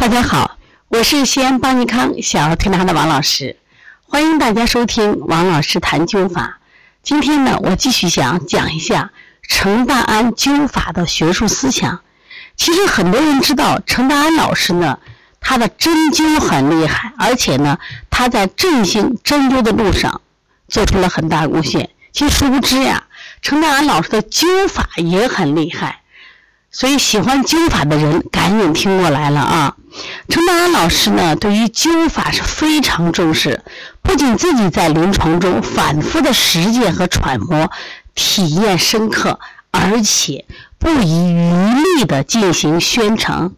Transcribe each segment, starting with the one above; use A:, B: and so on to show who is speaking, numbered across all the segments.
A: 大家好，我是西安邦尼康小儿推拿的王老师，欢迎大家收听王老师谈灸法。今天呢，我继续想讲一下程大安灸法的学术思想。其实很多人知道程大安老师呢，他的针灸很厉害，而且呢，他在振兴针灸的路上做出了很大贡献。其实殊不知呀，程大安老师的灸法也很厉害。所以喜欢灸法的人赶紧听过来了啊！程道安老师呢，对于灸法是非常重视，不仅自己在临床中反复的实践和揣摩，体验深刻，而且不遗余力的进行宣传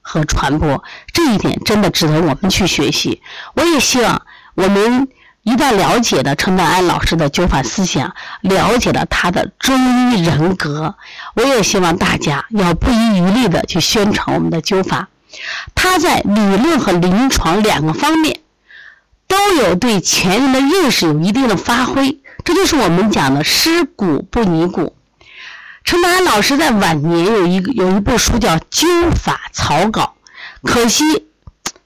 A: 和传播，这一点真的值得我们去学习。我也希望我们。一旦了解了程大安老师的灸法思想，了解了他的中医人格，我也希望大家要不遗余力的去宣传我们的灸法。他在理论和临床两个方面都有对前人的认识有一定的发挥，这就是我们讲的尸骨不泥骨。程大安老师在晚年有一个有一部书叫《灸法草稿》，可惜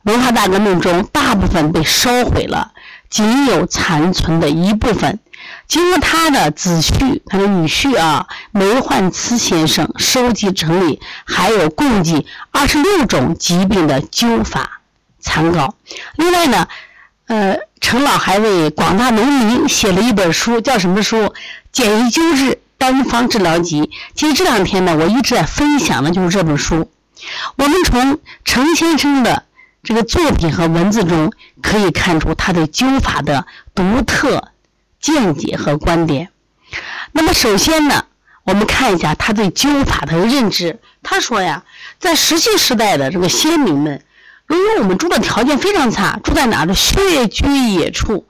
A: 文化大革命中大部分被烧毁了。仅有残存的一部分，经过他的子婿、他的女婿啊，梅焕慈先生收集整理，还有共计二十六种疾病的灸法参稿。另外呢，呃，陈老还为广大农民写了一本书，叫什么书？《简易灸治单方治疗集》。其实这两天呢，我一直在分享的就是这本书。我们从陈先生的。这个作品和文字中可以看出他对灸法的独特见解和观点。那么，首先呢，我们看一下他对灸法的认知。他说呀，在石器时代的这个先民们，由于我们住的条件非常差，住在哪儿的穴居野处，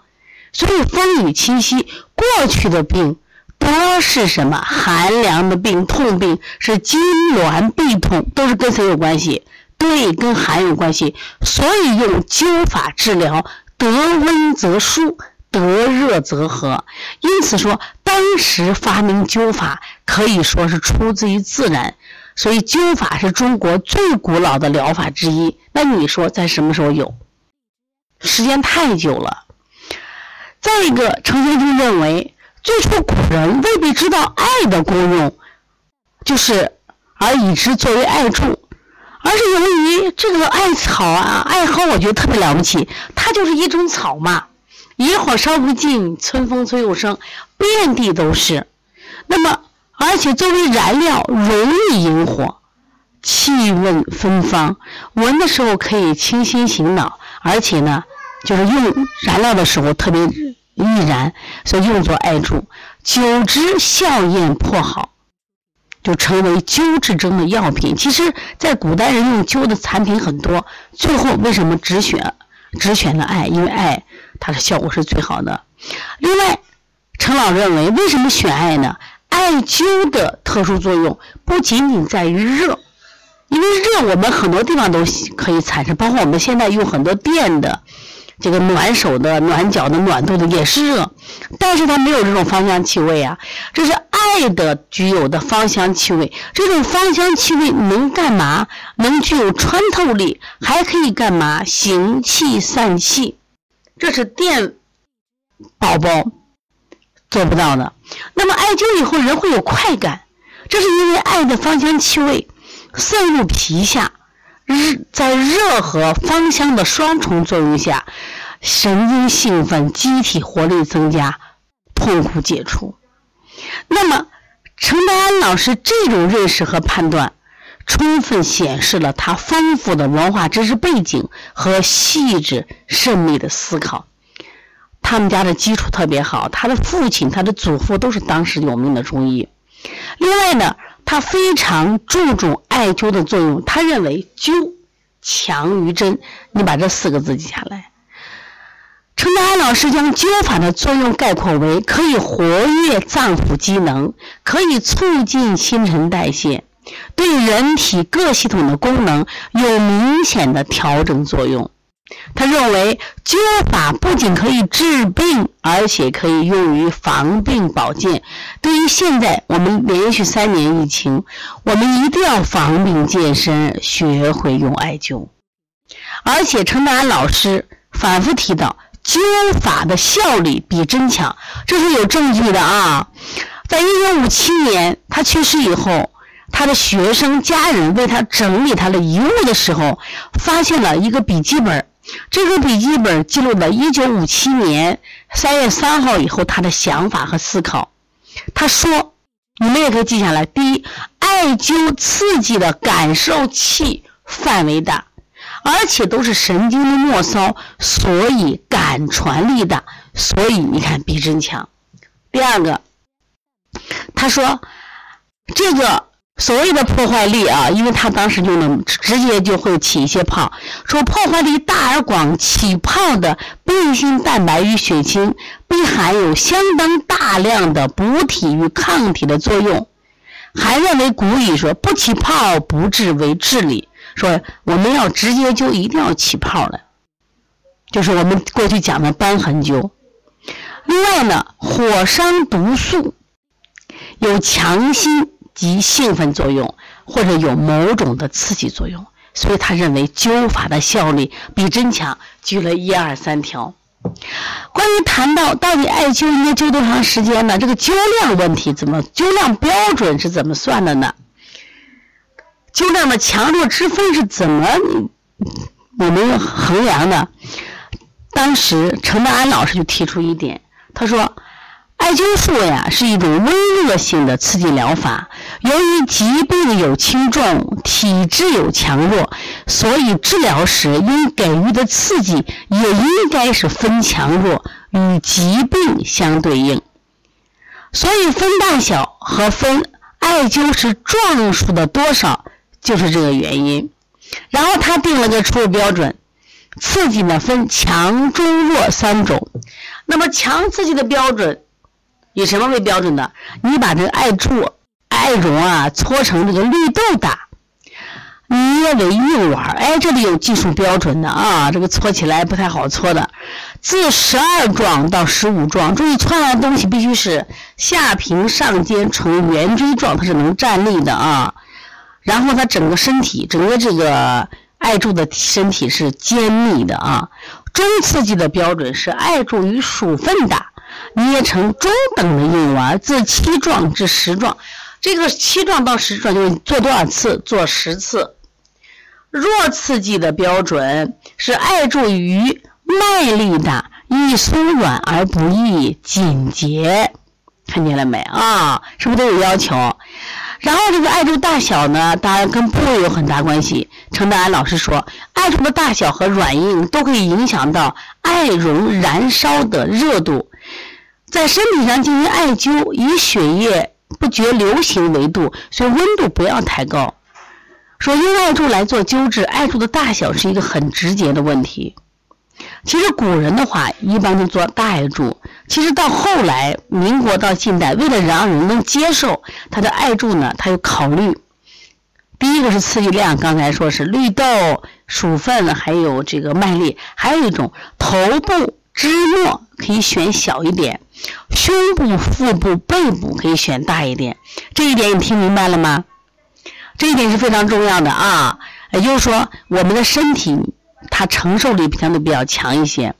A: 所以风雨侵袭，过去的病多是什么寒凉的病、痛病，是痉挛痹痛，都是跟谁有关系？对，跟寒有关系，所以用灸法治疗，得温则舒，得热则和。因此说，当时发明灸法可以说是出自于自然，所以灸法是中国最古老的疗法之一。那你说在什么时候有？时间太久了。再一个，程先生认为，最初古人未必知道艾的功用，就是而以之作为艾柱。而是由于这个艾草啊，艾蒿，我觉得特别了不起，它就是一种草嘛，野火烧不尽，春风吹又生，遍地都是。那么，而且作为燃料，容易引火，气味芬芳，闻的时候可以清心醒脑，而且呢，就是用燃料的时候特别易燃，所以用作艾柱，久之效验颇好。就成为灸治中的药品。其实，在古代人用灸的产品很多，最后为什么只选只选了艾？因为艾它的效果是最好的。另外，陈老认为，为什么选艾呢？艾灸的特殊作用不仅仅在于热，因为热我们很多地方都可以产生，包括我们现在用很多电的。这个暖手的、暖脚的、暖肚子也是热，但是它没有这种芳香气味啊。这是艾的具有的芳香气味，这种芳香气味能干嘛？能具有穿透力，还可以干嘛？行气散气，这是电宝宝做不到的。那么艾灸以后人会有快感，这是因为艾的芳香气味渗入皮下。日在热和芳香的双重作用下，神经兴奋，机体活力增加，痛苦解除。那么，程德安老师这种认识和判断，充分显示了他丰富的文化知识背景和细致缜密的思考。他们家的基础特别好，他的父亲、他的祖父都是当时有名的中医。另外呢。他非常注重艾灸的作用，他认为灸强于针。你把这四个字记下来。陈德安老师将灸法的作用概括为：可以活跃脏腑机能，可以促进新陈代谢，对人体各系统的功能有明显的调整作用。他认为灸法不仅可以治病，而且可以用于防病保健。对于现在我们连续三年疫情，我们一定要防病健身，学会用艾灸。而且陈丹老师反复提到，灸法的效力比针强，这是有证据的啊。在一九五七年他去世以后，他的学生家人为他整理他的遗物的时候，发现了一个笔记本。这个笔记本记录了一九五七年三月三号以后他的想法和思考。他说：“你们也可以记下来。第一，艾灸刺激的感受器范围大，而且都是神经的末梢，所以感传力大，所以你看比针强。第二个，他说这个。”所谓的破坏力啊，因为他当时就能直接就会起一些泡，说破坏力大而广，起泡的变性蛋白与血清，并含有相当大量的补体与抗体的作用。还认为古语说不起泡不治为治理，说我们要直接就一定要起泡的，就是我们过去讲的瘢痕灸。另外呢，火伤毒素有强心。及兴奋作用，或者有某种的刺激作用，所以他认为灸法的效力比针强。举了一二三条。关于谈到到底艾灸应该灸多长时间呢？这个灸量问题怎么灸量标准是怎么算的呢？灸量的强弱之分是怎么我们衡量的？当时陈德安老师就提出一点，他说。艾灸术呀是一种温热性的刺激疗法，由于疾病有轻重，体质有强弱，所以治疗时应给予的刺激也应该是分强弱，与疾病相对应。所以分大小和分艾灸时壮数的多少就是这个原因。然后他定了个初步标准，刺激呢分强、中、弱三种。那么强刺激的标准。以什么为标准的？你把这个艾柱、艾绒啊搓成这个绿豆大，捏为硬丸哎，这里有技术标准的啊，这个搓起来不太好搓的。自十二状到十五状，注意搓的东西必须是下平上尖呈圆锥状，它是能站立的啊。然后它整个身体，整个这个艾柱的身体是坚密的啊。中刺激的标准是艾柱与鼠粪大。捏成中等的硬丸，自七状至十状。这个七状到十状就是做多少次？做十次。弱刺激的标准是艾柱于脉力大，易松软而不易紧结。看见了没啊？是不是都有要求？然后这个艾柱大小呢，当然跟部位有很大关系。程德安老师说，艾柱的大小和软硬都可以影响到艾绒燃烧的热度。在身体上进行艾灸，以血液不绝流行为度，所以温度不要太高。说用艾柱来做灸治，艾柱的大小是一个很直接的问题。其实古人的话一般都做大艾柱，其实到后来民国到近代，为了让人能接受他的艾柱呢，他又考虑。第一个是刺激量，刚才说是绿豆、薯粉，还有这个麦粒，还有一种头部。枝末可以选小一点，胸部、腹部、背部可以选大一点。这一点你听明白了吗？这一点是非常重要的啊！也就是说，我们的身体它承受力相对比较强一些。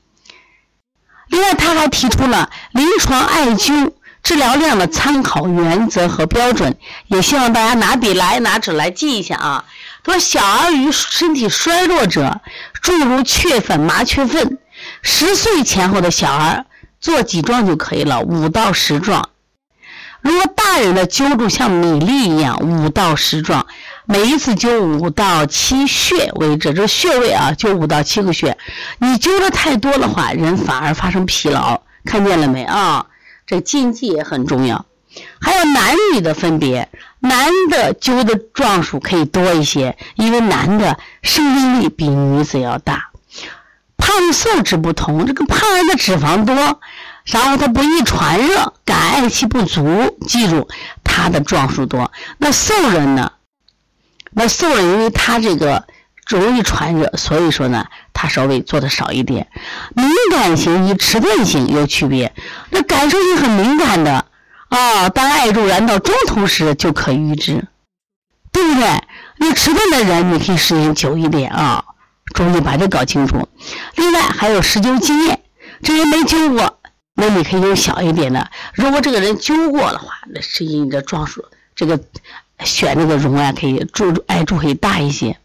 A: 另外，他还提出了临床艾灸治疗量的参考原则和标准，也希望大家拿笔来拿纸来记一下啊。说：小儿与身体衰弱者，诸如雀粉、麻雀粪。十岁前后的小孩做几壮就可以了，五到十壮。如果大人的灸筑像米粒一样，五到十壮，每一次灸五到七穴为止。这穴位啊，就五到七个穴。你灸的太多的话，人反而发生疲劳。看见了没啊？这禁忌也很重要。还有男女的分别，男的灸的壮数可以多一些，因为男的生命力比女子要大。胖瘦之不同，这个胖人的脂肪多，然后他不易传热，感艾气不足。记住，他的壮数多。那瘦人呢？那瘦人因为他这个容易传热，所以说呢，他稍微做的少一点。敏感型与迟钝型有区别。那感受性很敏感的啊，当艾柱燃到中途时就可预知，对不对？你迟钝的人，你可以时间久一点啊。注意把这搞清楚。另外还有施灸经验，这人没灸过，那你可以用小一点的；如果这个人灸过的话，那实际你的壮数这个选这个绒啊，可以注艾柱可以大一些。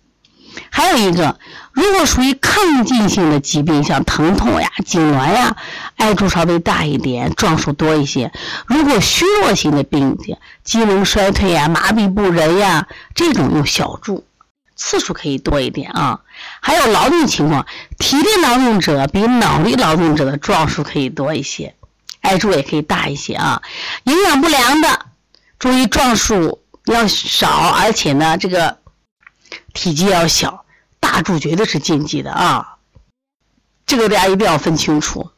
A: 还有一个，如果属于抗进性的疾病，像疼痛呀、痉挛呀，艾柱稍微大一点，壮数多一些。如果虚弱性的病，机能衰退呀、麻痹不仁呀，这种用小柱，次数可以多一点啊。还有劳动情况，体力劳动者比脑力劳动者的壮数可以多一些，艾柱也可以大一些啊。营养不良的，注意壮数要少，而且呢，这个。体积要小，大柱绝对是禁忌的啊！这个大家一定要分清楚。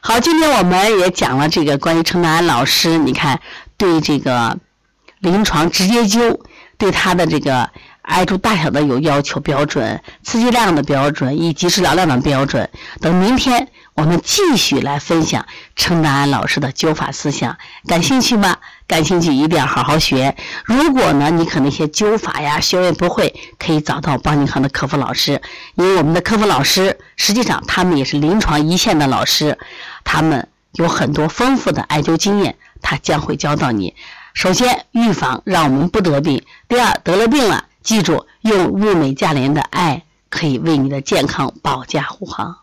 A: 好，今天我们也讲了这个关于程达安老师，你看对这个临床直接灸，对他的这个艾柱大小的有要求标准，刺激量的标准，以及治疗量的标准。等明天我们继续来分享程达安老师的灸法思想，感兴趣吗？感兴趣一定要好好学。如果呢，你可能一些灸法呀、穴位不会，可以找到邦尼康的客服老师。因为我们的客服老师，实际上他们也是临床一线的老师，他们有很多丰富的艾灸经验，他将会教到你。首先，预防让我们不得病；第二，得了病了，记住用物美价廉的爱，可以为你的健康保驾护航。